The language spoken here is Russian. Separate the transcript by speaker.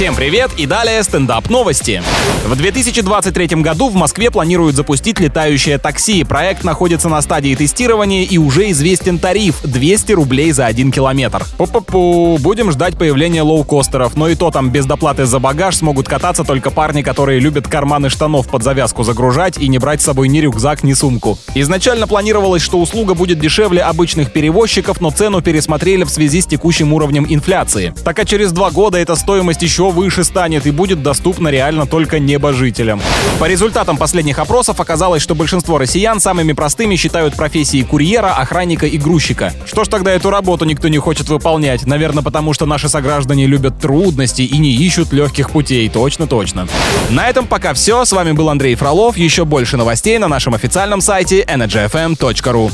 Speaker 1: Всем привет и далее стендап новости. В 2023 году в Москве планируют запустить летающее такси. Проект находится на стадии тестирования и уже известен тариф — 200 рублей за один километр. Пу-пу-пу, будем ждать появления лоукостеров, но и то там без доплаты за багаж смогут кататься только парни, которые любят карманы штанов под завязку загружать и не брать с собой ни рюкзак, ни сумку. Изначально планировалось, что услуга будет дешевле обычных перевозчиков, но цену пересмотрели в связи с текущим уровнем инфляции. Так а через два года эта стоимость выше станет и будет доступна реально только небожителям. По результатам последних опросов оказалось, что большинство россиян самыми простыми считают профессии курьера, охранника и грузчика. Что ж тогда эту работу никто не хочет выполнять? Наверное, потому что наши сограждане любят трудности и не ищут легких путей. Точно-точно. На этом пока все. С вами был Андрей Фролов. Еще больше новостей на нашем официальном сайте energyfm.ru.